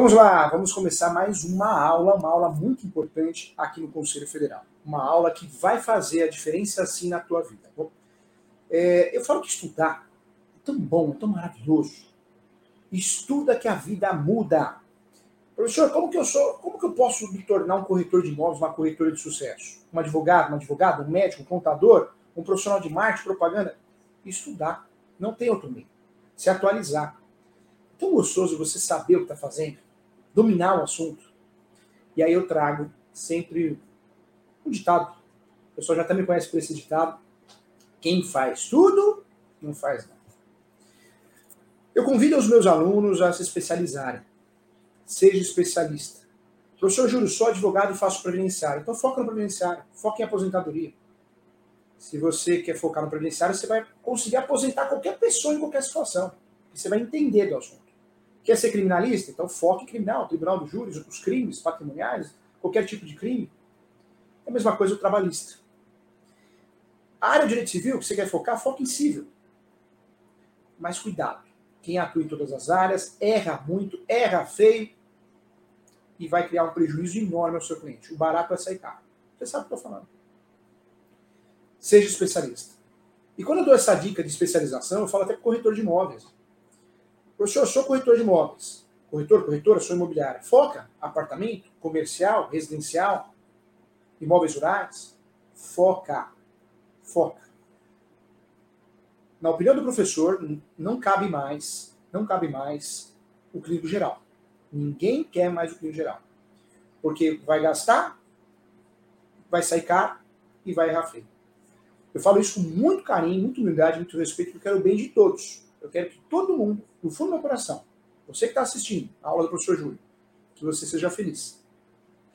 Vamos lá, vamos começar mais uma aula, uma aula muito importante aqui no Conselho Federal. Uma aula que vai fazer a diferença assim na tua vida. Bom, é, eu falo que estudar é tão bom, é tão maravilhoso. Estuda que a vida muda. Professor, como que eu sou, como que eu posso me tornar um corretor de imóveis, uma corretora de sucesso? Um advogado, um advogado, um médico, um contador, um profissional de marketing, propaganda? Estudar. Não tem outro meio. Se atualizar tão gostoso você saber o que está fazendo, dominar o assunto. E aí eu trago sempre um ditado. O pessoal já até me conhece por esse ditado. Quem faz tudo, não faz nada. Eu convido os meus alunos a se especializarem. Seja especialista. Professor Júlio, sou advogado e faço previdenciário. Então foca no previdenciário, foca em aposentadoria. Se você quer focar no previdenciário, você vai conseguir aposentar qualquer pessoa em qualquer situação. Você vai entender do assunto. Quer ser criminalista? Então foque em criminal, tribunal dos júris, os crimes patrimoniais, qualquer tipo de crime. É a mesma coisa o trabalhista. A área de direito civil, que você quer focar, foque em civil. Mas cuidado. Quem atua em todas as áreas erra muito, erra feio e vai criar um prejuízo enorme ao seu cliente. O barato vai sair caro. Você sabe o que eu estou falando. Seja especialista. E quando eu dou essa dica de especialização, eu falo até com corretor de imóveis. Professor, eu sou corretor de imóveis. Corretor, corretora, sou imobiliária. Foca apartamento, comercial, residencial, imóveis rurais. Foca. Foca. Na opinião do professor, não cabe mais, não cabe mais o clínico geral. Ninguém quer mais o clínico geral. Porque vai gastar, vai sair caro e vai errar feio. Eu falo isso com muito carinho, muito humildade, muito respeito, porque eu quero o bem de todos. Eu quero que todo mundo, no fundo do meu coração, você que está assistindo a aula do professor Júlio, que você seja feliz.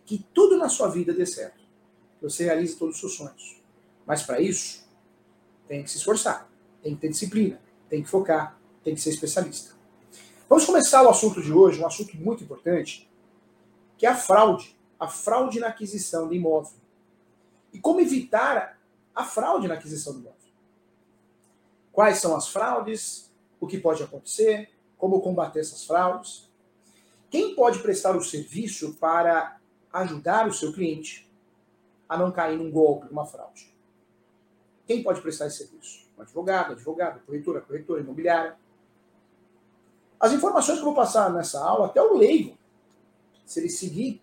Que tudo na sua vida dê certo. Que você realize todos os seus sonhos. Mas para isso, tem que se esforçar, tem que ter disciplina, tem que focar, tem que ser especialista. Vamos começar o assunto de hoje, um assunto muito importante, que é a fraude. A fraude na aquisição de imóvel. E como evitar a fraude na aquisição do imóvel. Quais são as fraudes? O que pode acontecer, como combater essas fraudes. Quem pode prestar o serviço para ajudar o seu cliente a não cair num golpe, numa fraude? Quem pode prestar esse serviço? Um advogado, advogado, corretora, corretora imobiliária. As informações que eu vou passar nessa aula, até o leigo, se ele seguir,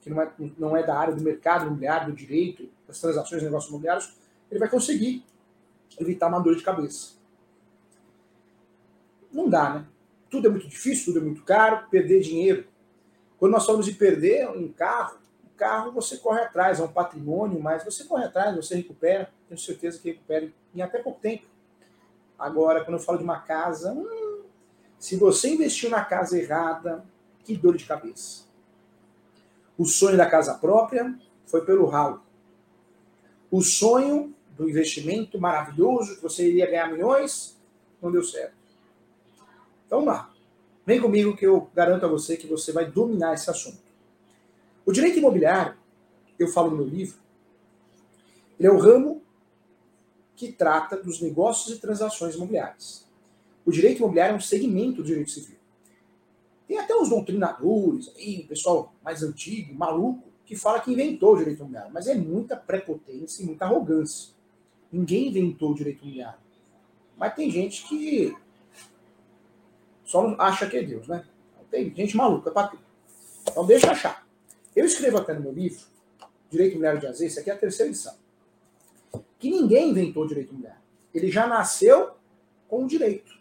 que não é, não é da área do mercado imobiliário, do direito, das transações de negócios imobiliários, ele vai conseguir evitar uma dor de cabeça não dá, né? Tudo é muito difícil, tudo é muito caro, perder dinheiro. Quando nós falamos de perder um carro, o carro você corre atrás, é um patrimônio, mas você corre atrás, você recupera, tenho certeza que recupera em até pouco tempo. Agora, quando eu falo de uma casa, hum, se você investiu na casa errada, que dor de cabeça. O sonho da casa própria foi pelo ralo. O sonho do investimento maravilhoso, que você iria ganhar milhões, não deu certo. Então vamos lá. Vem comigo que eu garanto a você que você vai dominar esse assunto. O direito imobiliário, eu falo no meu livro, ele é o ramo que trata dos negócios e transações imobiliárias. O direito imobiliário é um segmento do direito civil. Tem até uns doutrinadores aí, pessoal mais antigo, maluco, que fala que inventou o direito imobiliário, mas é muita prepotência e muita arrogância. Ninguém inventou o direito imobiliário. Mas tem gente que só acha que é Deus, né? Tem gente maluca para. Então deixa achar. Eu escrevo até no meu livro, Direito Imobiliário de Azeite, aqui é a terceira lição. Que ninguém inventou direito imobiliário. Ele já nasceu com o direito.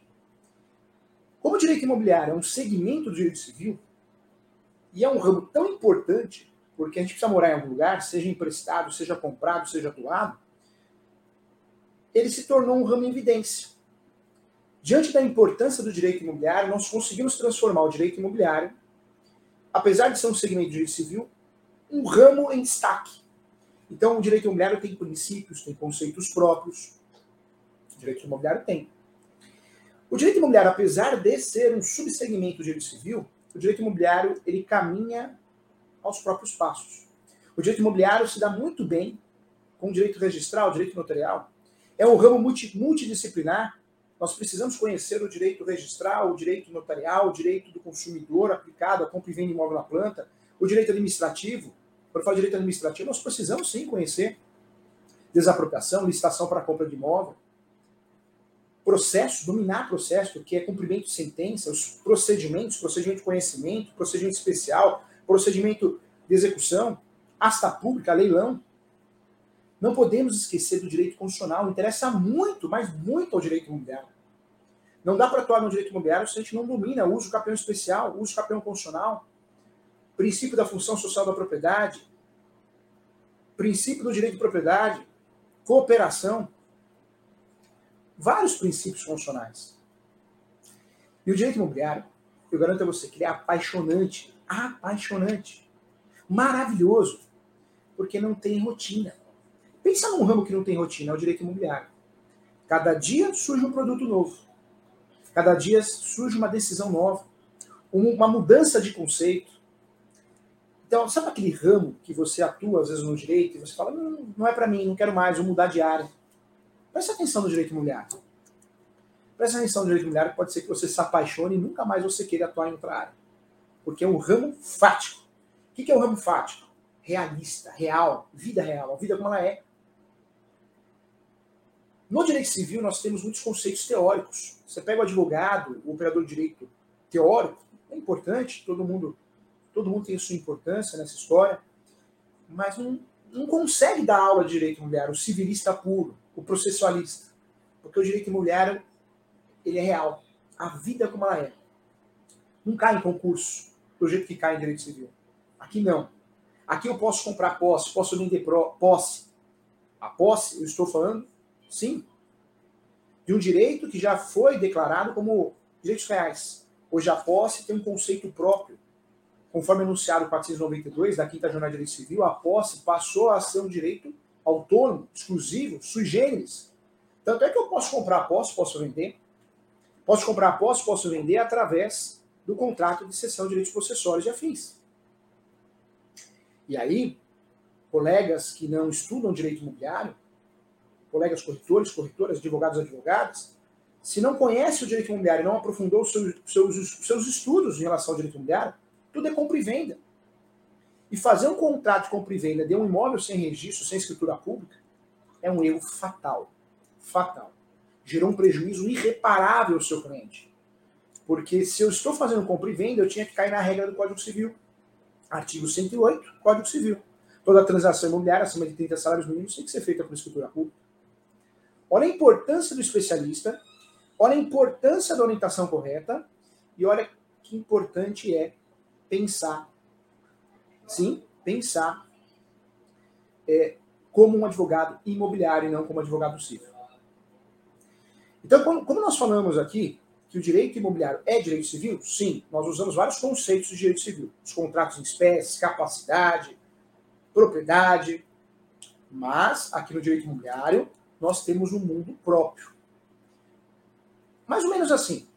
Como o direito imobiliário é um segmento do direito civil, e é um ramo tão importante, porque a gente precisa morar em algum lugar, seja emprestado, seja comprado, seja doado, ele se tornou um ramo em evidência. Diante da importância do direito imobiliário, nós conseguimos transformar o direito imobiliário, apesar de ser um segmento de direito civil, um ramo em destaque. Então, o direito imobiliário tem princípios, tem conceitos próprios. O direito imobiliário tem. O direito imobiliário, apesar de ser um subsegmento do direito civil, o direito imobiliário ele caminha aos próprios passos. O direito imobiliário se dá muito bem com o direito registral, o direito notarial. É um ramo multi, multidisciplinar Nós precisamos conhecer o direito registral, o direito notarial, o direito do consumidor aplicado à compra e venda de imóvel na planta, o direito administrativo. Quando eu falo direito administrativo, nós precisamos sim conhecer desapropriação, licitação para compra de imóvel, processo, dominar processo, que é cumprimento de sentença, os procedimentos, procedimento de conhecimento, procedimento especial, procedimento de execução, asta pública, leilão. Não podemos esquecer do direito constitucional, interessa muito, mas muito ao direito imobiliário. Não dá para atuar no direito imobiliário se a gente não domina o uso campeão especial, o uso campeão constitucional, princípio da função social da propriedade, princípio do direito de propriedade, cooperação, vários princípios funcionais. E o direito imobiliário, eu garanto a você que ele é apaixonante, apaixonante, maravilhoso, porque não tem rotina. Pensa num ramo que não tem rotina, é o direito imobiliário. Cada dia surge um produto novo. Cada dia surge uma decisão nova, uma mudança de conceito. Então, sabe aquele ramo que você atua às vezes no direito e você fala, não, não é para mim, não quero mais, vou mudar de área. Presta atenção no direito imobiliário. Presta atenção no direito imobiliário, pode ser que você se apaixone e nunca mais você queira atuar em outra área. Porque é um ramo fático. O que é um ramo fático? Realista, real, vida real, a vida como ela é. No direito civil, nós temos muitos conceitos teóricos. Você pega o advogado, o operador de direito teórico, é importante, todo mundo, todo mundo tem sua importância nessa história, mas não, não consegue dar aula de direito imobiliário, o civilista puro, o processualista. Porque o direito imobiliário, ele é real. A vida como ela é. Não cai em concurso, do jeito que cai em direito civil. Aqui não. Aqui eu posso comprar posse, posso vender posse. A posse, eu estou falando Sim. De um direito que já foi declarado como direitos reais. Hoje a posse tem um conceito próprio. Conforme anunciado 492 da Quinta Jornada de Direito Civil, a posse passou a ser um direito autônomo, exclusivo, sui generis. Tanto é que eu posso comprar posse, posso vender. Posso comprar posse, posso vender através do contrato de cessão de direitos possessórios e afins. E aí, colegas que não estudam direito imobiliário colegas corretores, corretoras, advogados, advogadas, se não conhece o direito imobiliário e não aprofundou os seus, seus, seus estudos em relação ao direito imobiliário, tudo é compra e venda. E fazer um contrato de compra e venda de um imóvel sem registro, sem escritura pública, é um erro fatal. Fatal. Gerou um prejuízo irreparável ao seu cliente. Porque se eu estou fazendo compra e venda, eu tinha que cair na regra do Código Civil. Artigo 108, Código Civil. Toda transação imobiliária acima de 30 salários mínimos tem que ser feita por escritura pública. Olha a importância do especialista, olha a importância da orientação correta e olha que importante é pensar. Sim, pensar é, como um advogado imobiliário e não como advogado civil. Então, como nós falamos aqui que o direito imobiliário é direito civil, sim, nós usamos vários conceitos de direito civil. Os contratos em espécies, capacidade, propriedade. Mas, aqui no direito imobiliário, nós temos um mundo próprio. Mais ou menos assim.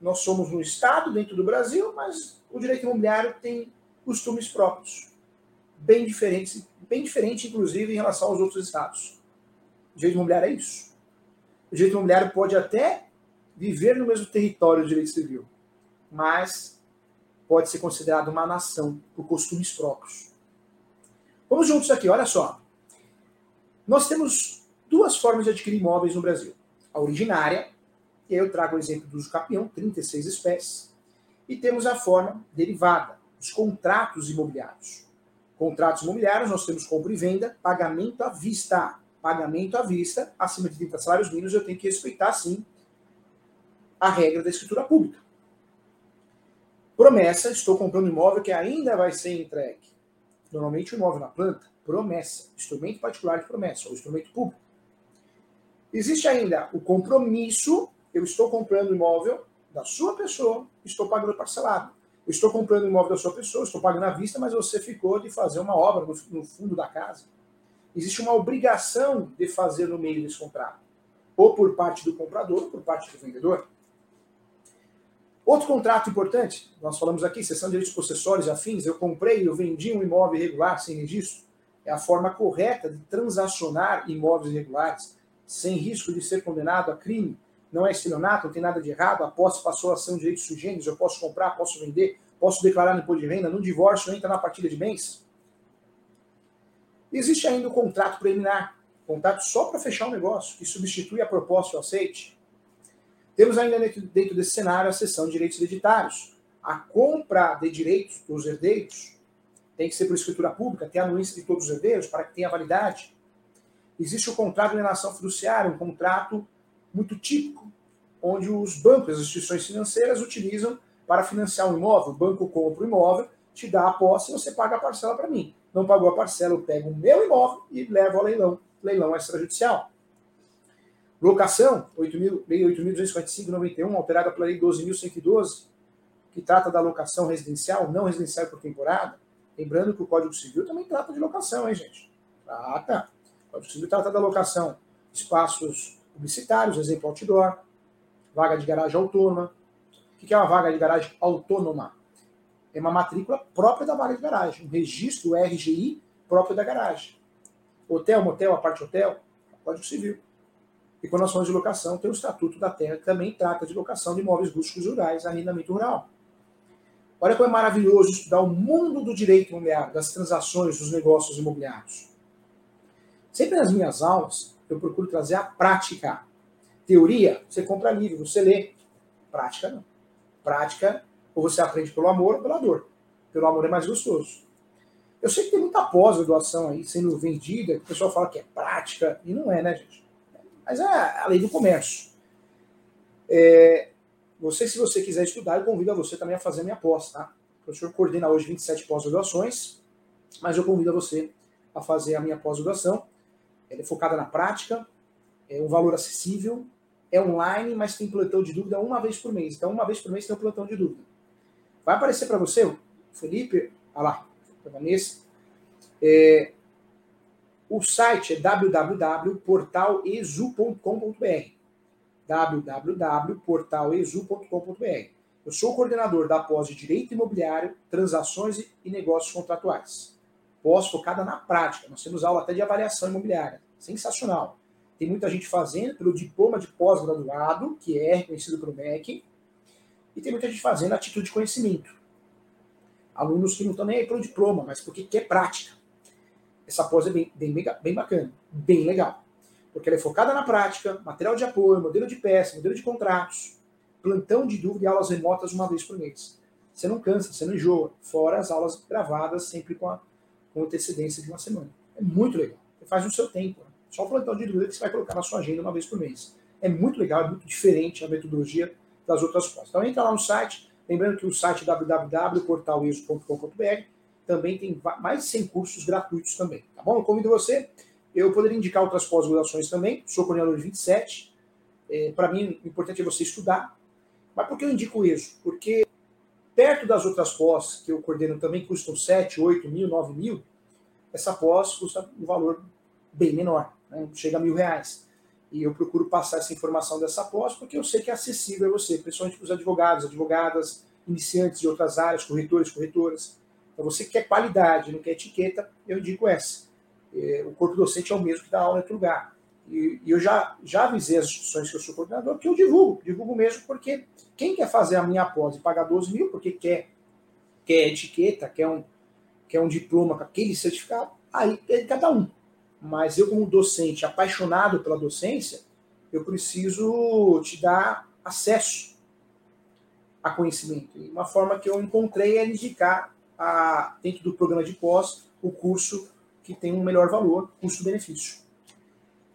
Nós somos um Estado dentro do Brasil, mas o direito imobiliário tem costumes próprios, bem diferentes, bem diferente, inclusive, em relação aos outros estados. O direito imobiliário é isso. O direito imobiliário pode até viver no mesmo território do direito civil, mas pode ser considerado uma nação por costumes próprios. Vamos juntos aqui, olha só. Nós temos duas formas de adquirir imóveis no Brasil. A originária, e aí eu trago o exemplo do uso capião, 36 espécies, e temos a forma derivada, os contratos imobiliários. Contratos imobiliários, nós temos compra e venda, pagamento à vista. Pagamento à vista, acima de 30 salários mínimos, eu tenho que respeitar, sim, a regra da escritura pública. Promessa, estou comprando imóvel que ainda vai ser entregue. Normalmente o imóvel na planta, promessa, instrumento particular de promessa, ou instrumento público. Existe ainda o compromisso, eu estou comprando imóvel da sua pessoa, estou pagando parcelado. Eu estou comprando imóvel da sua pessoa, estou pagando à vista, mas você ficou de fazer uma obra no, no fundo da casa. Existe uma obrigação de fazer no meio desse contrato, ou por parte do comprador, ou por parte do vendedor. Outro contrato importante, nós falamos aqui, sessão de direitos possessórios e afins, eu comprei, eu vendi um imóvel irregular sem registro. É a forma correta de transacionar imóveis irregulares sem risco de ser condenado a crime não é estelionato, não tem nada de errado, a posse passou a ser um direito sui eu posso comprar, posso vender, posso declarar no imposto de renda, no divórcio entra na partilha de bens. Existe ainda o contrato preliminar, contrato só para fechar o negócio, que substitui a proposta e o aceite. Temos ainda dentro desse cenário a seção de direitos hereditários. A compra de direitos dos herdeiros tem que ser por escritura pública, ter a anuência de todos os herdeiros para que tenha validade. Existe o contrato de alienação fiduciária, um contrato muito típico, onde os bancos, as instituições financeiras utilizam para financiar um imóvel. O banco compra o imóvel, te dá a posse e você paga a parcela para mim. Não pagou a parcela, eu pego o meu imóvel e levo ao leilão, leilão extrajudicial. Locação, 8 mil, Lei 8.245-91, alterada pela Lei 12.112, que trata da locação residencial, não residencial por temporada. Lembrando que o Código Civil também trata de locação, hein, gente? Trata. Código Civil trata da locação espaços publicitários, exemplo, outdoor, vaga de garagem autônoma. O que é uma vaga de garagem autônoma? É uma matrícula própria da vaga de garagem, um registro RGI próprio da garagem. Hotel, motel, aparte hotel, Código Civil. E quando nós falamos de locação, tem o Estatuto da Terra, que também trata de locação de imóveis rústicos rurais, arrendamento rural. Olha como é maravilhoso estudar o mundo do direito imobiliário, das transações, dos negócios imobiliários. Sempre nas minhas aulas, eu procuro trazer a prática. Teoria, você compra livro, você lê. Prática, não. Prática, ou você aprende pelo amor ou pela dor. Pelo amor é mais gostoso. Eu sei que tem muita pós-graduação aí sendo vendida, que o pessoal fala que é prática, e não é, né, gente? Mas é a lei do comércio. É, você, se você quiser estudar, eu convido a você também a fazer a minha pós, tá? O professor coordena hoje 27 pós-graduações, mas eu convido a você a fazer a minha pós-graduação. Ela é focada na prática, é um valor acessível, é online, mas tem plantão de dúvida uma vez por mês. Então, uma vez por mês tem um plantão de dúvida. Vai aparecer para você, Felipe, olha lá, Vanessa. É, o site é www.portalezu.com.br www.portalezu.com.br. Eu sou o coordenador da pós de Direito Imobiliário, Transações e Negócios Contratuais. Pós focada na prática. Nós temos aula até de avaliação imobiliária. Sensacional. Tem muita gente fazendo pelo diploma de pós-graduado, que é reconhecido pelo MEC, e tem muita gente fazendo a título de conhecimento. Alunos que não estão nem aí pelo diploma, mas porque quer prática. Essa pós é bem, bem, bem bacana, bem legal porque ela é focada na prática, material de apoio, modelo de peça, modelo de contratos, plantão de dúvida e aulas remotas uma vez por mês. Você não cansa, você não enjoa, fora as aulas gravadas sempre com, a, com antecedência de uma semana. É muito legal. Você faz no seu tempo. Só o plantão de dúvida que você vai colocar na sua agenda uma vez por mês. É muito legal, é muito diferente a metodologia das outras pós. Então entra lá no site, lembrando que o site www.portaleso.com.br também tem mais de 100 cursos gratuitos também, tá bom? Eu convido você eu poderia indicar outras pós-graduações também, sou coordenador de 27. É, Para mim, o importante é você estudar. Mas por que eu indico isso? Porque perto das outras pós que eu coordeno também custam 7, 8 mil, 9 mil, essa pós custa um valor bem menor, né? chega a mil reais. E eu procuro passar essa informação dessa pós porque eu sei que é acessível a você, principalmente para os advogados, advogadas, iniciantes de outras áreas, corretores, corretoras. Então você quer qualidade, não quer etiqueta, eu indico essa é, o corpo docente é o mesmo que dá aula em outro lugar. E, eu já, já avisei as instituições que eu sou coordenador que eu divulgo, divulgo mesmo, porque quem quer fazer a minha pós e pagar 12 mil, porque quer, quer etiqueta, quer um, quer um diploma com aquele certificado, aí é cada um. Mas eu, como docente apaixonado pela docência, eu preciso te dar acesso a conhecimento. E uma forma que eu encontrei é indicar, a, dentro do programa de pós, o curso que tem um melhor valor, custo-benefício.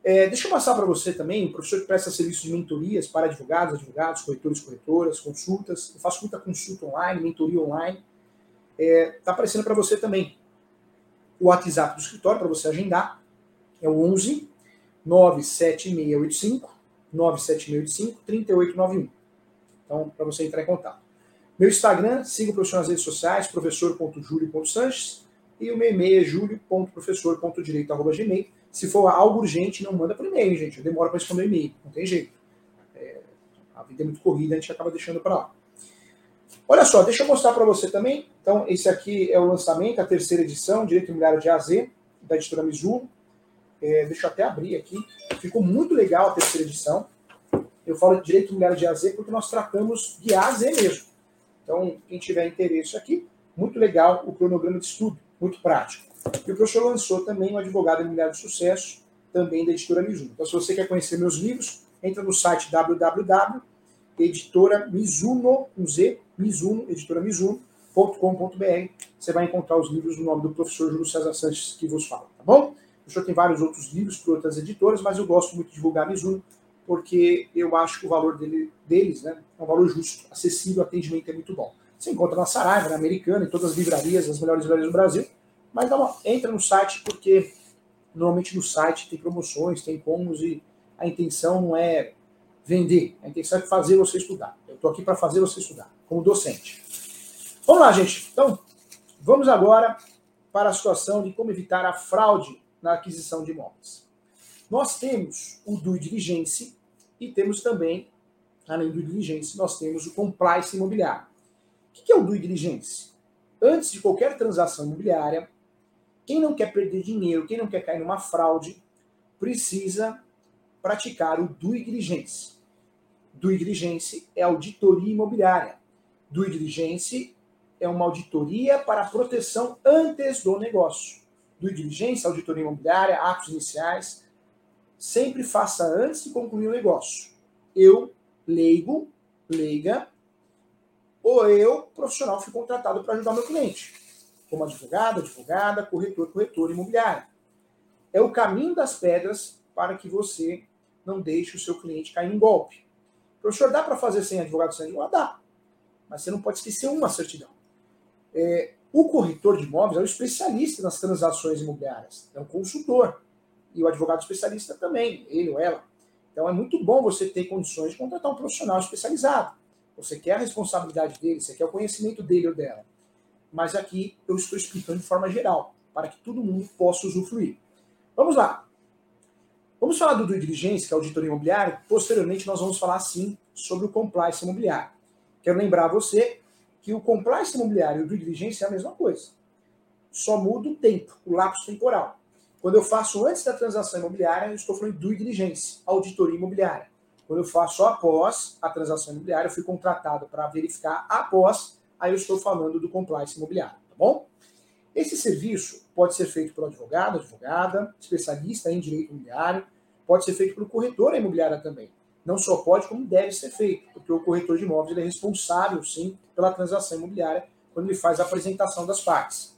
É, deixa eu passar para você também, o professor que presta serviços de mentorias para advogados, advogados, corretores, corretoras, consultas. Eu faço muita consulta online, mentoria online. Está é, tá aparecendo para você também o WhatsApp do escritório para você agendar. É o 11 97685 97685 3891. Então, para você entrar em contato. Meu Instagram, siga o professor nas redes sociais, professor.julio.sanches e o meu e-mail é julio.professor.direito.gmail. Se for algo urgente, não manda por e-mail, gente. Eu demoro para responder e-mail. Não tem jeito. É, a vida é muito corrida, a gente acaba deixando para lá. Olha só, deixa eu mostrar para você também. Então, esse aqui é o lançamento, a terceira edição, Direito Imobiliário de AZ, da editora Mizuno. É, deixa eu até abrir aqui. Ficou muito legal a terceira edição. Eu falo de direito imobiliário de A a Z porque nós tratamos de A a Z mesmo. Então, quem tiver interesse aqui, muito legal o cronograma de estudo, muito prático. E o professor lançou também um advogado imobiliário de sucesso, também da editora Mizuno. Então, se você quer conhecer meus livros, entra no site www.editora Mizuno, com Z, Mizuno. Você vai encontrar os livros no nome do professor Júlio César Sanches que vos fala, tá bom? O professor tem vários outros livros por outras editoras, mas eu gosto muito de divulgar Mizuno, porque eu acho que o valor dele, deles né, é um valor justo, acessível, o atendimento é muito bom. Você encontra na Saraiva, na Americana, em todas as livrarias, as melhores livrarias do Brasil. Mas uma, entra no site, porque normalmente no site tem promoções, tem combos, e a intenção não é vender, a intenção é fazer você estudar. Eu estou aqui para fazer você estudar, como docente. Vamos lá, gente. Então, vamos agora para a situação de como evitar a fraude na aquisição de imóveis. Nós temos o due diligence, e temos também, além do diligence, nós temos o compliance imobiliário. O que é o due diligence? Antes de qualquer transação imobiliária, quem não quer perder dinheiro, quem não quer cair numa fraude, precisa praticar o due diligence. Due diligence é auditoria imobiliária. Due diligence é uma auditoria para proteção antes do negócio. Due diligence, auditoria imobiliária, atos iniciais, sempre faça antes de concluir o negócio. Eu, leigo, leiga, ou eu, profissional, fui contratado para ajudar meu cliente, como advogado, advogada, corretor, corretor imobiliário. É o caminho das pedras para que você não deixe o seu cliente cair em golpe. Professor, dá para fazer sem advogado sem advogado? Dá. Mas você não pode esquecer uma certidão. É, o corretor de imóveis é o especialista nas transações imobiliárias, é um consultor e o advogado especialista também, ele ou ela. Então é muito bom você ter condições de contratar um profissional especializado. Você quer a responsabilidade dele, você quer o conhecimento dele ou dela. Mas aqui eu estou explicando de forma geral, para que todo mundo possa usufruir. Vamos lá. Vamos falar do due diligence, que é auditoria imobiliária. Posteriormente, nós vamos falar, sim, sobre o compliance imobiliário. Quero lembrar você que o compliance imobiliário e o due diligence é a mesma coisa. Só muda o tempo, o lapso temporal. Quando eu faço antes da transação imobiliária, eu estou falando de due diligence, auditoria imobiliária. Quando eu faço após a transação imobiliária, eu fui contratado para verificar após, aí eu estou falando do compliance imobiliário, tá bom? Esse serviço pode ser feito pelo advogado, advogada, especialista em direito imobiliário, pode ser feito pelo corretor imobiliário também. Não só pode, como deve ser feito, porque o corretor de imóveis é responsável, sim, pela transação imobiliária quando ele faz a apresentação das partes.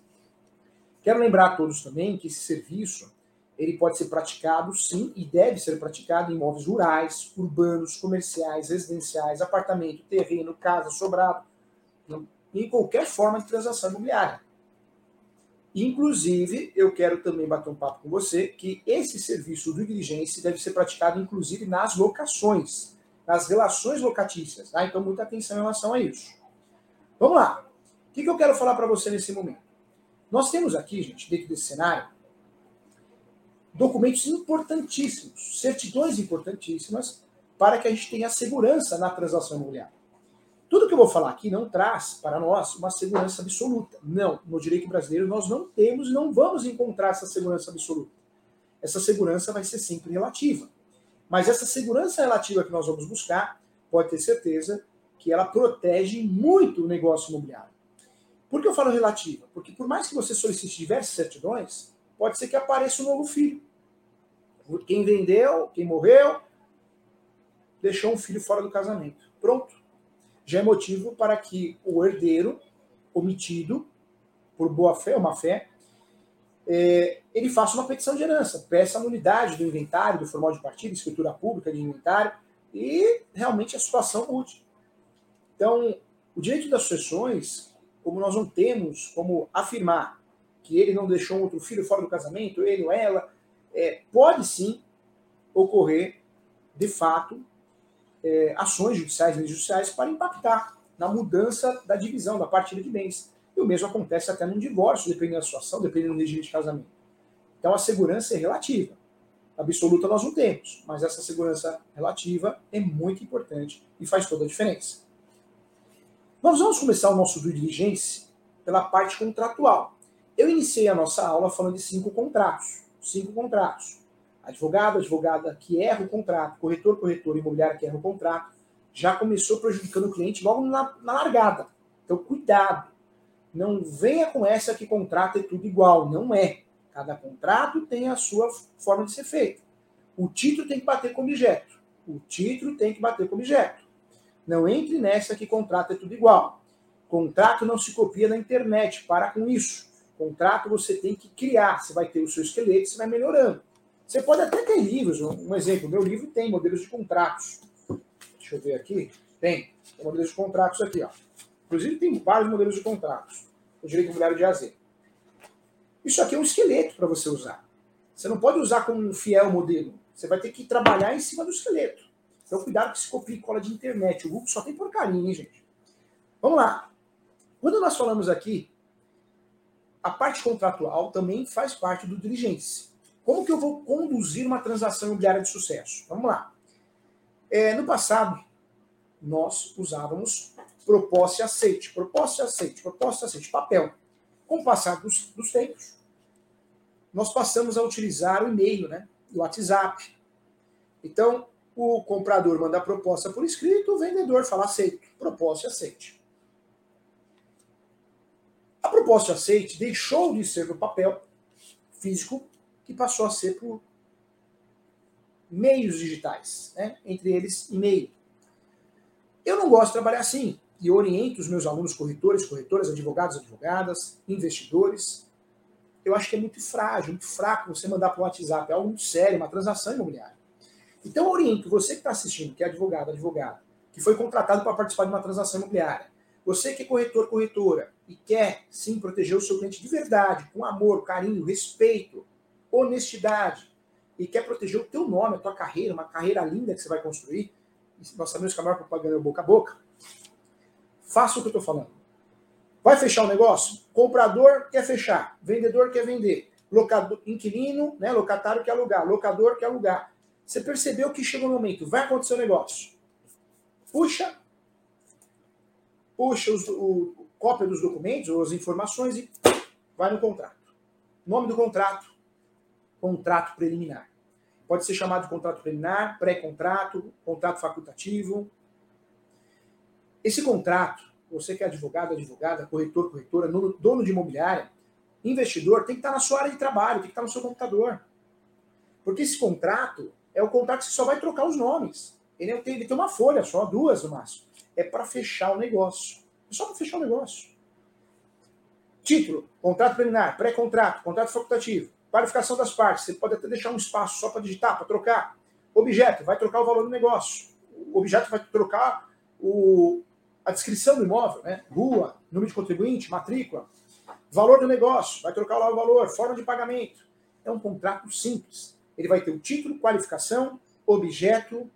Quero lembrar a todos também que esse serviço ele pode ser praticado, sim, e deve ser praticado em imóveis rurais, urbanos, comerciais, residenciais, apartamento, terreno, casa, sobrado, em qualquer forma de transação imobiliária. Inclusive, eu quero também bater um papo com você que esse serviço do diligência deve ser praticado, inclusive, nas locações, nas relações locatícias. Tá? Então, muita atenção em relação a isso. Vamos lá. O que eu quero falar para você nesse momento? Nós temos aqui, gente, dentro desse cenário, documentos importantíssimos, certidões importantíssimas, para que a gente tenha segurança na transação imobiliária. Tudo que eu vou falar aqui não traz para nós uma segurança absoluta. Não, no direito brasileiro nós não temos e não vamos encontrar essa segurança absoluta. Essa segurança vai ser sempre relativa. Mas essa segurança relativa que nós vamos buscar, pode ter certeza que ela protege muito o negócio imobiliário. Por que eu falo relativa? Porque por mais que você solicite diversas certidões, pode ser que apareça um novo filho. Quem vendeu, quem morreu, deixou um filho fora do casamento. Pronto. Já é motivo para que o herdeiro omitido, por boa fé ou má fé, é, ele faça uma petição de herança, peça a nulidade do inventário, do formal de partida, escritura pública de inventário, e realmente a situação mude. Então, o direito das sucessões como nós não temos como afirmar que ele não deixou outro filho fora do casamento, ele ou ela, é, pode sim ocorrer, de fato, é, ações judiciais e judiciais para impactar na mudança da divisão, da partilha de bens. E o mesmo acontece até num divórcio, dependendo da situação, dependendo do regime de casamento. Então a segurança é relativa. Absoluta nós não temos, mas essa segurança relativa é muito importante e faz toda a diferença. Nós vamos começar o nosso due diligence pela parte contratual. Eu iniciei a nossa aula falando de cinco contratos. Cinco contratos. Advogado, advogada que erra o contrato, corretor, corretor, imobiliário que erra o contrato, já começou prejudicando o cliente logo na, na largada. Então, cuidado. Não venha com essa que contrato é tudo igual. Não é. Cada contrato tem a sua forma de ser feito. O título tem que bater com objeto. O título tem que bater com objeto. Não entre nessa que contrato é tudo igual. Contrato não se copia na internet. Para com isso. Contrato você tem que criar. Você vai ter o seu esqueleto, você vai melhorando. Você pode até ter livros. Um exemplo, meu livro tem modelos de contratos. Deixa eu ver aqui. Tem. Tem modelos de contratos aqui, ó. Inclusive tem vários modelos de contratos. O direito imobiliário de AZ. Isso aqui é um esqueleto para você usar. Você não pode usar como um fiel modelo. Você vai ter que trabalhar em cima do esqueleto. Então, cuidado que se copia e cola de internet. O Google só tem porcaria, hein, gente? Vamos lá. Quando nós falamos aqui, a parte contratual também faz parte do diligência. Como que eu vou conduzir uma transação imobiliária de sucesso? Vamos lá. É, no passado, nós usávamos proposta e aceite, proposta e aceite, proposta e aceite, papel. Com o passar dos, dos tempos, nós passamos a utilizar o e-mail, né? o WhatsApp. Então, o comprador manda a proposta por escrito, o vendedor fala aceito, proposta e aceite. A proposta aceite deixou de ser no papel físico que passou a ser por meios digitais, né? entre eles e-mail. Eu não gosto de trabalhar assim e oriento os meus alunos corretores, corretoras, advogados, advogadas, investidores. Eu acho que é muito frágil, muito fraco você mandar para o WhatsApp, é algo muito sério, uma transação imobiliária. Então eu oriento você que está assistindo, que é advogado, advogada, que foi contratado para participar de uma transação imobiliária, você que é corretor, corretora e quer sim proteger o seu cliente de verdade, com amor, carinho, respeito, honestidade e quer proteger o teu nome, a tua carreira, uma carreira linda que você vai construir, nós sabemos que a maior propaganda é boca a boca, Faça o que eu estou falando. Vai fechar o negócio? Comprador quer fechar, vendedor quer vender, locador, inquilino, né, locatário quer alugar, locador quer alugar. Você percebeu que chegou o momento, vai acontecer o negócio. Puxa, puxa os, o, cópia dos documentos ou as informações e vai no contrato. Nome do contrato, contrato preliminar. Pode ser chamado de contrato preliminar, pré-contrato, contrato facultativo, esse contrato, você que é advogado, advogada, corretor, corretora, dono de imobiliária, investidor, tem que estar na sua área de trabalho, tem que estar no seu computador. Porque esse contrato é o contrato que você só vai trocar os nomes. Ele tem, ele tem uma folha só, duas no máximo. É para fechar o negócio. É só para fechar o negócio. Título, contrato preliminar, pré-contrato, contrato facultativo, qualificação das partes. Você pode até deixar um espaço só para digitar, para trocar. Objeto, vai trocar o valor do negócio. O objeto vai trocar o, a descrição do imóvel, né? Rua, número de contribuinte, matrícula, valor do negócio, vai trocar lá o valor, forma de pagamento. É um contrato simples. Ele vai ter o título, qualificação, objeto,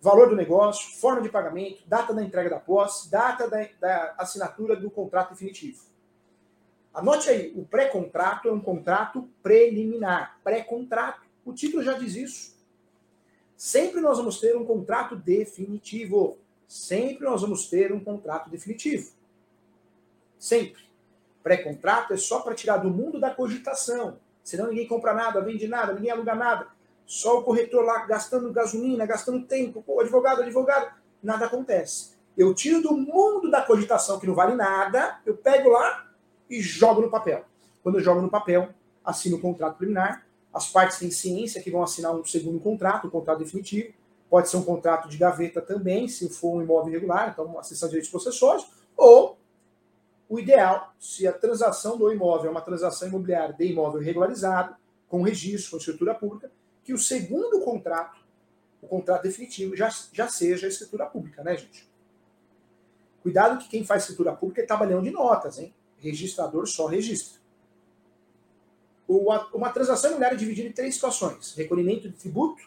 valor do negócio, forma de pagamento, data da entrega da posse, data da, da assinatura do contrato definitivo. Anote aí, o pré-contrato é um contrato preliminar. Pré-contrato. O título já diz isso. Sempre nós vamos ter um contrato definitivo sempre nós vamos ter um contrato definitivo. Sempre. Pré-contrato é só para tirar do mundo da cogitação. Senão ninguém compra nada, vende nada, ninguém aluga nada. Só o corretor lá gastando gasolina, gastando tempo, o advogado, advogado, nada acontece. Eu tiro do mundo da cogitação que não vale nada, eu pego lá e jogo no papel. Quando eu jogo no papel, assino o contrato preliminar, as partes têm ciência que vão assinar um segundo contrato, um contrato definitivo, Pode ser um contrato de gaveta também, se for um imóvel irregular, então uma cessão de direitos possessórios, ou o ideal, se a transação do imóvel é uma transação imobiliária de imóvel regularizado, com registro, com escritura pública, que o segundo contrato, o contrato definitivo, já, já seja a escritura pública, né, gente? Cuidado que quem faz escritura pública é trabalhão de notas, hein? Registrador só registra. Uma transação imobiliária é dividida em três situações: recolhimento de tributo,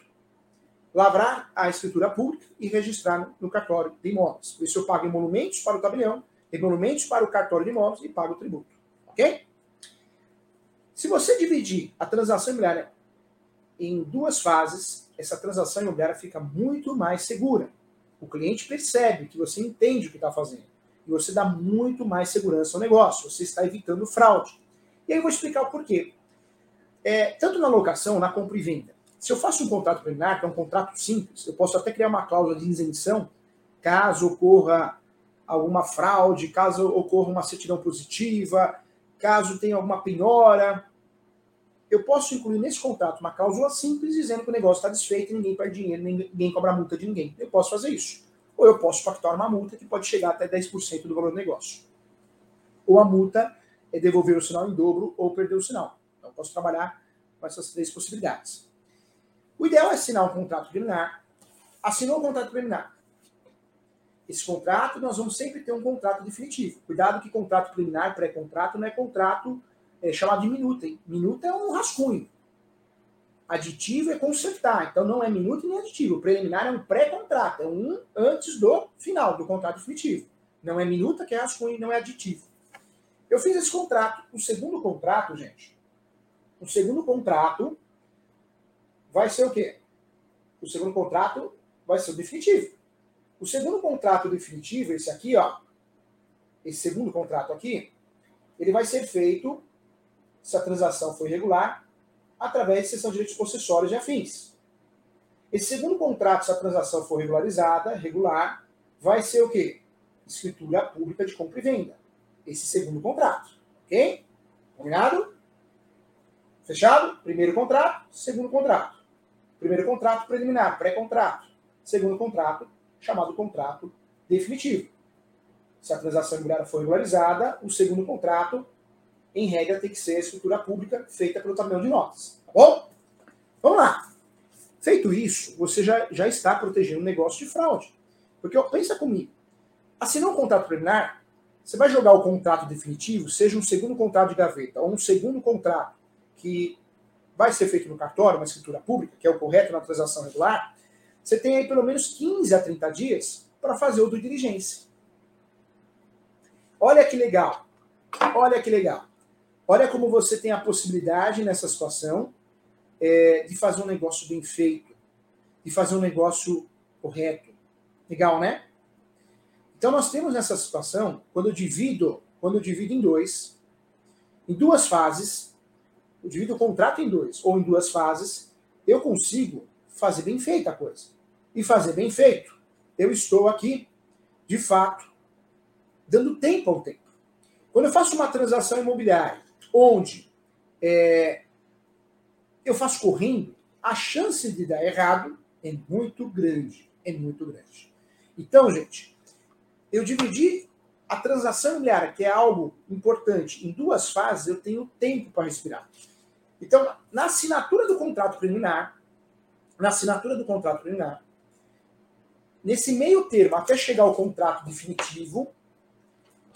lavrar a escritura pública e registrar no cartório de imóveis. Por isso eu pago emolumentos para o tabelião, emolumentos para o cartório de imóveis e pago o tributo. Ok? Se você dividir a transação imobiliária em duas fases, essa transação imobiliária fica muito mais segura. O cliente percebe que você entende o que está fazendo. E você dá muito mais segurança ao negócio. Você está evitando fraude. E aí eu vou explicar o porquê. É, tanto na locação, na compra e venda. Se eu faço um contrato preliminar, que é um contrato simples, eu posso até criar uma cláusula de isenção caso ocorra alguma fraude, caso ocorra uma certidão positiva, caso tenha alguma penhora. Eu posso incluir nesse contrato uma cláusula simples dizendo que o negócio está desfeito ninguém perde dinheiro, ninguém cobra multa de ninguém. Eu posso fazer isso. Ou eu posso pactuar uma multa que pode chegar até 10% do valor do negócio. Ou a multa é devolver o sinal em dobro ou perder o sinal. Então posso trabalhar com essas três possibilidades. O ideal é assinar um contrato preliminar. Assinou um contrato preliminar. Esse contrato, nós vamos sempre ter um contrato definitivo. Cuidado que contrato preliminar, pré-contrato, não é contrato é, chamado de minuta. Hein? Minuta é um rascunho. Aditivo é consertar. Então não é minuta nem aditivo. O preliminar é um pré-contrato. É um antes do final, do contrato definitivo. Não é minuta, que é rascunho, não é aditivo. Eu fiz esse contrato. O segundo contrato, gente, o segundo contrato vai ser o quê? O segundo contrato vai ser o definitivo. O segundo contrato definitivo, esse aqui, ó, esse segundo contrato aqui, ele vai ser feito, se a transação for regular, através de cessão de direitos possessórios e afins. Esse segundo contrato, se a transação for regularizada, regular, vai ser o quê? Escritura pública de compra e venda. Esse segundo contrato. Ok? Combinado? Fechado? Primeiro contrato, segundo contrato. Primeiro contrato preliminar, pré-contrato. Segundo contrato, chamado contrato definitivo. Se a transação imobiliária for regularizada, o segundo contrato, em regra, tem que ser a escritura pública feita pelo tabelião de notas. Tá bom? Vamos lá. Feito isso, você já, já está protegendo o negócio de fraude. Porque, ó, pensa comigo. Assinou um contrato preliminar, você vai jogar o contrato definitivo, seja um segundo contrato de gaveta ou um segundo contrato que vai ser feito no cartório, uma escritura pública, que é o correto na transação regular, você tem aí pelo menos 15 a 30 dias para fazer o do diligência. Olha que legal. Olha que legal. Olha como você tem a possibilidade nessa situação é, de fazer um negócio bem feito, de fazer um negócio correto. Legal, né? Então nós temos nessa situação, quando eu divido, quando eu divido em dois, em duas fases, eu divido o contrato em dois, ou em duas fases, eu consigo fazer bem feita a coisa. E fazer bem feito. Eu estou aqui, de fato, dando tempo ao tempo. Quando eu faço uma transação imobiliária, onde é, eu faço correndo, a chance de dar errado é muito grande. É muito grande. Então, gente, eu dividi a transação imobiliária, que é algo importante, em duas fases, eu tenho tempo para respirar. Então, na assinatura do contrato preliminar, na assinatura do contrato preliminar, nesse meio termo, até chegar ao contrato definitivo,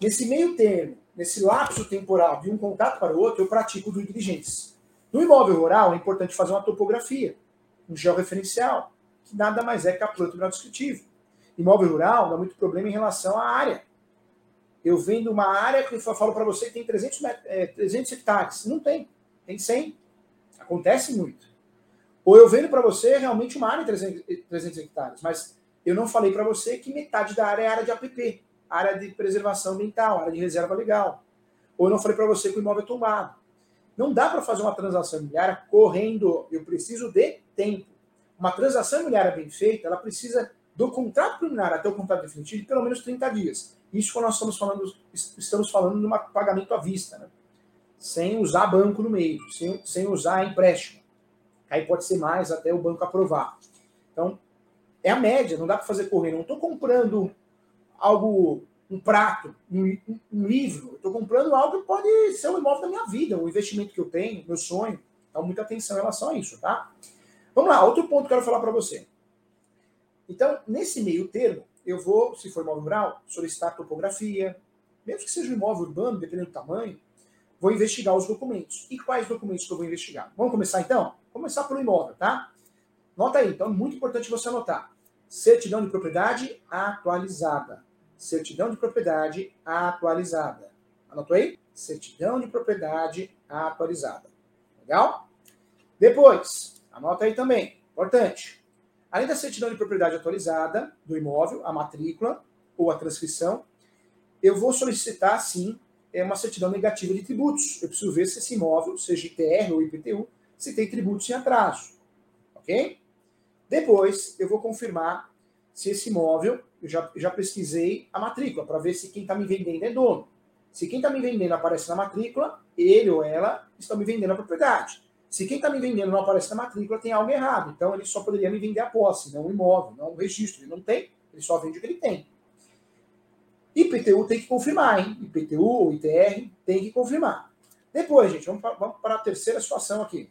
nesse meio termo, nesse lapso temporal de um contrato para o outro, eu pratico due diligence. No imóvel rural, é importante fazer uma topografia, um georreferencial, que nada mais é que a planta descritivo. Imóvel rural dá muito problema em relação à área. Eu vendo uma área que eu falo para você que tem 300, é, 300 hectares. Não tem. Tem 100. Acontece muito. Ou eu vendo para você realmente uma área de 300, 300 hectares, mas eu não falei para você que metade da área é área de APP, área de preservação ambiental, área de reserva legal. Ou não falei para você que o imóvel é tombado. Não dá para fazer uma transação imobiliária correndo. Eu preciso de tempo. Uma transação imobiliária bem feita, ela precisa do contrato preliminar até o contrato definitivo de pelo menos 30 dias. Isso quando nós estamos falando, estamos falando de um pagamento à vista, né? sem usar banco no meio, sem, sem usar empréstimo. Aí pode ser mais até o banco aprovar. Então, é a média, não dá para fazer correr. Não estou comprando algo, um prato, um, um livro. Estou comprando algo que pode ser o imóvel da minha vida, o investimento que eu tenho, meu sonho. Então, muita atenção em relação a isso, tá? Vamos lá, outro ponto que eu quero falar para você. Então, nesse meio termo, eu vou, se for imóvel rural, solicitar topografia, mesmo que seja um imóvel urbano, dependendo do tamanho, vou investigar os documentos. E quais documentos que eu vou investigar? Vamos começar então? Começar pelo imóvel, tá? Nota aí, então é muito importante você anotar. Certidão de propriedade atualizada. Certidão de propriedade atualizada. Anotou aí? Certidão de propriedade atualizada. Legal? Depois, anota aí também, importante. Além da certidão de propriedade atualizada do imóvel, a matrícula ou a transcrição, eu vou solicitar, sim, uma certidão negativa de tributos. Eu preciso ver se esse imóvel, seja ITR ou IPTU, se tem tributos em atraso. Ok? Depois eu vou confirmar se esse imóvel, eu já, já pesquisei a matrícula para ver se quem está me vendendo é dono. Se quem está me vendendo aparece na matrícula, ele ou ela estão me vendendo a propriedade. Se quem está me vendendo não aparece na matrícula, tem algo errado. Então ele só poderia me vender a posse, não o imóvel, não o registro. Ele não tem, ele só vende o que ele tem. IPTU tem que confirmar, hein? IPTU ou ITR tem que confirmar. Depois, gente, vamos para a terceira situação aqui.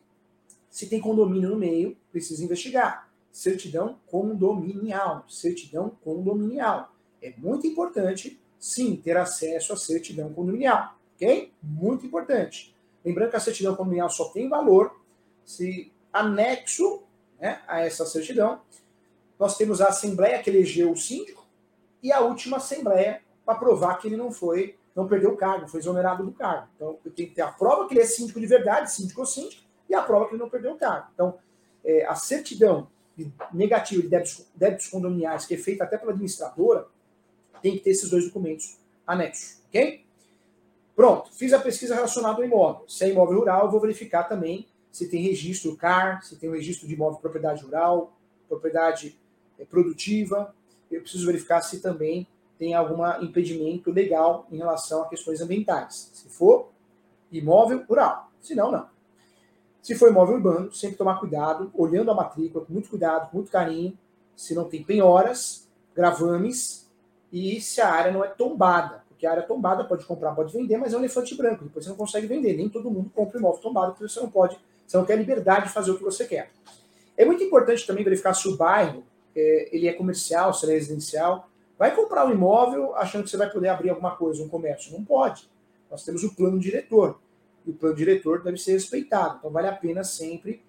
Se tem condomínio no meio, precisa investigar. Certidão condominial. Certidão condominial. É muito importante, sim, ter acesso à certidão condominial. Ok? Muito importante. Lembrando que a certidão condominial só tem valor se anexo né, a essa certidão nós temos a assembleia que elegeu o síndico e a última assembleia para provar que ele não foi, não perdeu o cargo, foi exonerado do cargo. Então eu tenho que ter a prova que ele é síndico de verdade, síndico ou síndico, e a prova que ele não perdeu o cargo. Então é, a certidão negativa de débitos, débitos condominiais, que é feita até pela administradora, tem que ter esses dois documentos anexos, ok? Pronto, fiz a pesquisa relacionada ao imóvel. Se é imóvel rural, eu vou verificar também se tem registro CAR, se tem o registro de imóvel propriedade rural, propriedade é, produtiva. Eu preciso verificar se também tem algum impedimento legal em relação a questões ambientais. Se for imóvel rural, se não, não. Se for imóvel urbano, sempre tomar cuidado, olhando a matrícula, com muito cuidado, com muito carinho, se não tem penhoras, gravames e se a área não é tombada. Porque a área tombada pode comprar, pode vender, mas é um elefante branco. Depois você não consegue vender. Nem todo mundo compra imóvel tombado, porque você não pode, você não quer liberdade de fazer o que você quer. É muito importante também verificar se o bairro é, ele é comercial, se ele é residencial. Vai comprar um imóvel achando que você vai poder abrir alguma coisa, um comércio. Não pode. Nós temos o plano diretor. E o plano diretor deve ser respeitado. Então vale a pena sempre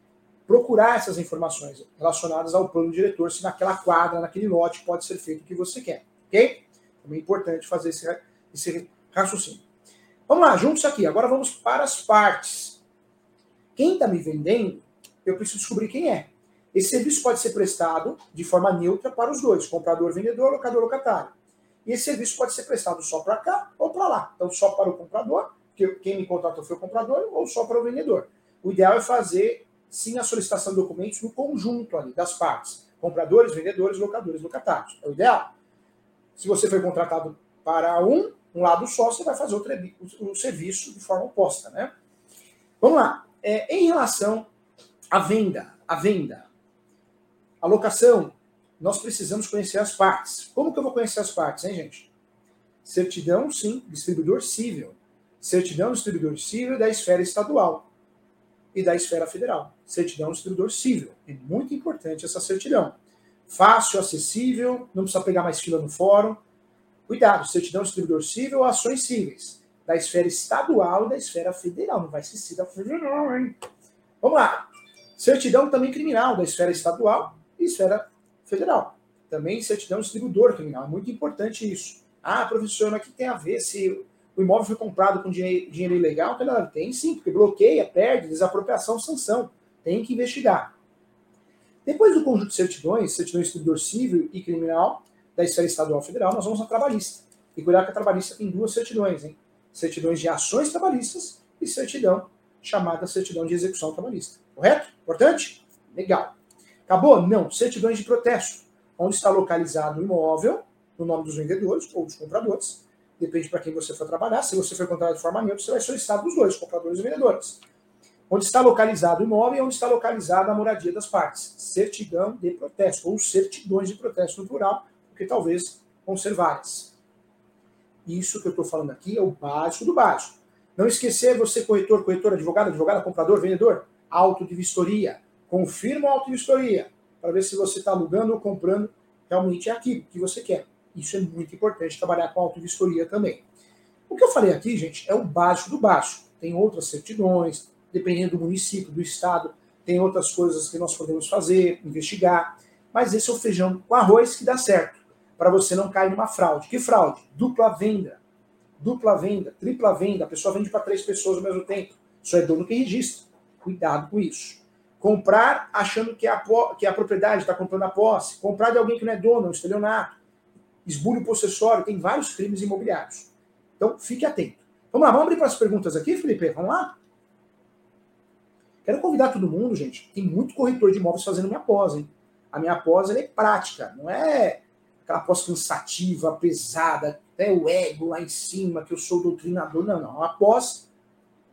procurar essas informações relacionadas ao plano diretor, se naquela quadra, naquele lote, pode ser feito o que você quer. Ok? Também é importante fazer esse esse raciocínio. Vamos lá, juntos aqui. Agora vamos para as partes. Quem está me vendendo, eu preciso descobrir quem é. Esse serviço pode ser prestado de forma neutra para os dois, comprador, vendedor, locador, locatário. E esse serviço pode ser prestado só para cá ou para lá. Então, só para o comprador, que quem me contratou foi o comprador, ou só para o vendedor. O ideal é fazer, sim, a solicitação de documentos no conjunto ali, das partes. Compradores, vendedores, locadores, locatários. É o ideal. Se você foi contratado para um, um lado só, você vai fazer o, o, o serviço de forma oposta, né? Vamos lá. É, em relação à venda, a venda, a locação, nós precisamos conhecer as partes. Como que eu vou conhecer as partes, hein, gente? Certidão, sim, distribuidor civil. Certidão distribuidor civil da esfera estadual e da esfera federal. Certidão distribuidor civil. É muito importante essa certidão. Fácil, acessível, não precisa pegar mais fila no fórum. Cuidado, certidão distribuidor civil ou ações cíveis, da esfera estadual e da esfera federal. Não vai esquecer da federal, hein? Vamos lá. Certidão também criminal, da esfera estadual e esfera federal. Também certidão distribuidor criminal. É muito importante isso. Ah, professor, o que tem a ver se o imóvel foi comprado com dinheiro, dinheiro ilegal? Tem sim, porque bloqueia, perde, desapropriação, sanção. Tem que investigar. Depois do conjunto de certidões, certidão distribuidor civil e criminal, da esfera estadual federal, nós vamos na trabalhista. E cuidar que a trabalhista tem duas certidões, hein? Certidões de ações trabalhistas e certidão chamada certidão de execução trabalhista. Correto? Importante? Legal. Acabou? Não. Certidões de protesto, onde está localizado o imóvel, no nome dos vendedores ou dos compradores. Depende para quem você for trabalhar. Se você for contratado de forma neutra, você vai solicitar dos dois, compradores e vendedores. Onde está localizado o imóvel e onde está localizada a moradia das partes. Certidão de protesto, ou certidões de protesto no plural, porque talvez vão ser várias. Isso que eu estou falando aqui é o básico do básico. Não esquecer você, corretor, corretor, advogado, advogada, comprador, vendedor, auto de vistoria. Confirma a auto de vistoria para ver se você está alugando ou comprando realmente aquilo que você quer. Isso é muito importante, trabalhar com auto de vistoria também. O que eu falei aqui, gente, é o básico do básico. Tem outras certidões, dependendo do município, do estado, tem outras coisas que nós podemos fazer, investigar. Mas esse é o feijão com arroz que dá certo para você não cair numa fraude. Que fraude? Dupla venda. Dupla venda, tripla venda, a pessoa vende para três pessoas ao mesmo tempo. Só é dono que registra. Cuidado com isso. Comprar achando que a, que a propriedade está comprando a posse. Comprar de alguém que não é dono, é um estelionato. Esbulho possessório, tem vários crimes imobiliários. Então, fique atento. Vamos lá, vamos abrir para as perguntas aqui, Felipe? Vamos lá? Quero convidar todo mundo, gente. Tem muito corretor de imóveis fazendo minha pós, hein? A minha pós é prática, não é aquela pós cansativa, pesada, até o ego lá em cima, que eu sou doutrinador. Não, não. A pós,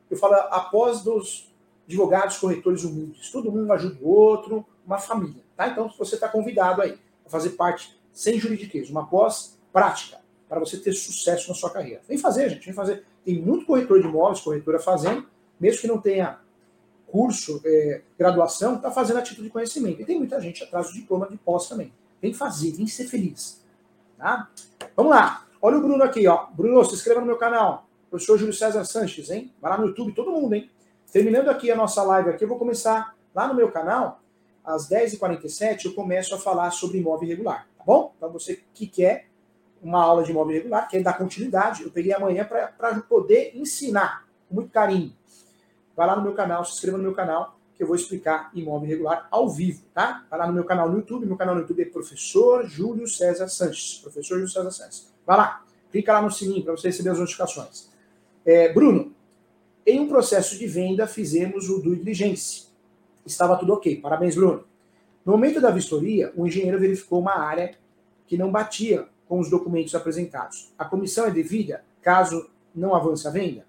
eu falo a pós dos advogados, corretores humildes. Todo mundo ajuda o outro, uma família. Tá? Então, você está convidado aí a fazer parte, sem juridiquês, uma pós prática, para você ter sucesso na sua carreira. Vem fazer, gente, vem fazer. Tem muito corretor de imóveis, corretora fazendo, mesmo que não tenha curso, é, graduação, está fazendo a título de conhecimento. E tem muita gente atrás do diploma de pós também. Vem fazer, vem ser feliz. Tá? Vamos lá. Olha o Bruno aqui, ó. Bruno, se inscreva no meu canal. Professor Júlio César Sanches, hein? Vai lá no YouTube, todo mundo, hein? Terminando aqui a nossa live aqui, eu vou começar lá no meu canal, às 10h47, eu começo a falar sobre imóvel irregular, bom? Para você que quer uma aula de imóvel irregular, quer dar continuidade, eu peguei amanhã para poder ensinar com muito carinho. Vai lá no meu canal, se inscreva no meu canal, que eu vou explicar imóvel irregular ao vivo, tá? Vai lá no meu canal no YouTube, meu canal no YouTube é Professor Júlio César Sanches. Professor Júlio César Sanches. Vai lá, clica lá no sininho para você receber as notificações. É, Bruno, em um processo de venda fizemos o due diligence. Estava tudo ok. Parabéns, Bruno. No momento da vistoria, o engenheiro verificou uma área que não batia com os documentos apresentados. A comissão é devida caso não avance a venda?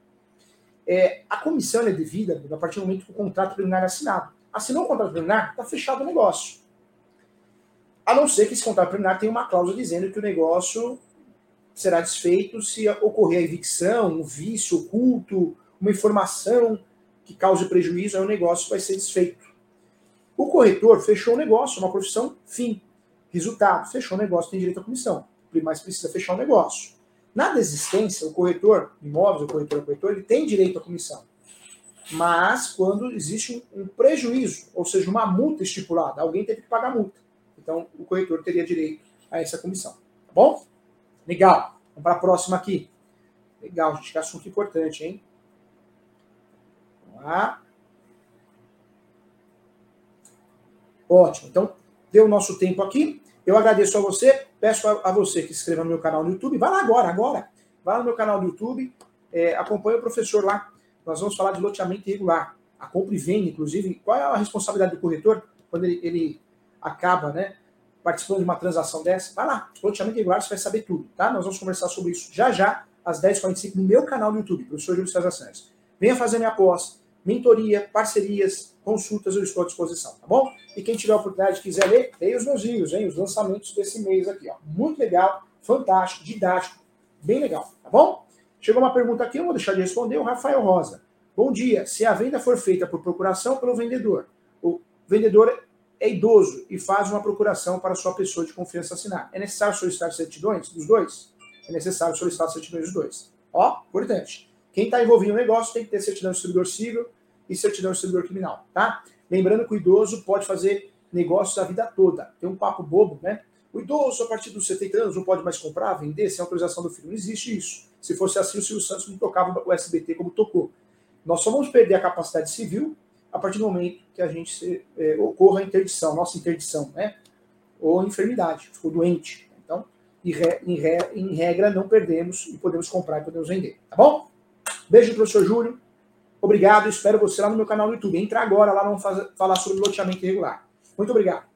É, a comissão é devida a partir do momento que o contrato preliminar é assinado. Assinou o contrato preliminar, está fechado o negócio. A não ser que esse contrato preliminar tenha uma cláusula dizendo que o negócio será desfeito se ocorrer a evicção, um vício oculto, uma informação que cause prejuízo, aí o negócio vai ser desfeito. O corretor fechou o negócio, uma profissão, fim. Resultado, fechou o negócio, tem direito à comissão. Mas precisa fechar o negócio. Na desistência, o corretor imóveis, o corretor, o corretor, ele tem direito à comissão. Mas quando existe um prejuízo, ou seja, uma multa estipulada, alguém teve que pagar a multa. Então, o corretor teria direito a essa comissão. Tá bom? Legal. Vamos para a próxima aqui. Legal, gente, que assunto importante, hein? Vamos lá. Ótimo. Então, deu o nosso tempo aqui. Eu agradeço a você, peço a, a, você que se inscreva no meu canal no YouTube. Vai lá agora, agora. Vai no meu canal no YouTube, é, acompanha o professor lá. Nós vamos falar de loteamento irregular. A compra e venda, inclusive, qual é a responsabilidade do corretor quando ele, ele acaba, né, participando de uma transação dessa? Vai lá, loteamento irregular, você vai saber tudo, tá? Nós vamos conversar sobre isso já já, às 10h45, no meu canal no YouTube, professor Júlio César Santos. Venha fazer minha aposta mentoria, parcerias, consultas, eu estou à disposição, tá bom? E quem tiver a oportunidade quiser ler, leia os meus livros, hein? Os lançamentos desse mês aqui, ó. Muito legal, fantástico, didático, bem legal, tá bom? Chegou uma pergunta aqui, eu vou deixar de responder, o Rafael Rosa. Bom dia, se a venda for feita por procuração pelo vendedor, o vendedor é idoso e faz uma procuração para sua pessoa de confiança assinar. É necessário solicitar certidões dos dois? É necessário solicitar certidões dos dois. Ó, importante. Quem está envolvido no negócio tem que ter certidão de distribuidor civil e certidão de distribuidor criminal, tá? Lembrando que o idoso pode fazer negócios a vida toda. Tem um papo bobo, né? O idoso, a partir dos 70 anos, não pode mais comprar, vender sem autorização do filho. Não existe isso. Se fosse assim, o Silvio Santos não tocava o SBT como tocou. Nós só vamos perder a capacidade civil a partir do momento que a gente se, é, ocorra a interdição, nossa interdição, né? Ou enfermidade, ficou doente. Então, em, re, em, re, em regra, não perdemos e podemos comprar e podemos vender. Tá bom? Beijo, professor Júlio. Obrigado, espero você lá no meu canal no YouTube. Entra agora lá, vamos falar sobre loteamento irregular. Muito obrigado.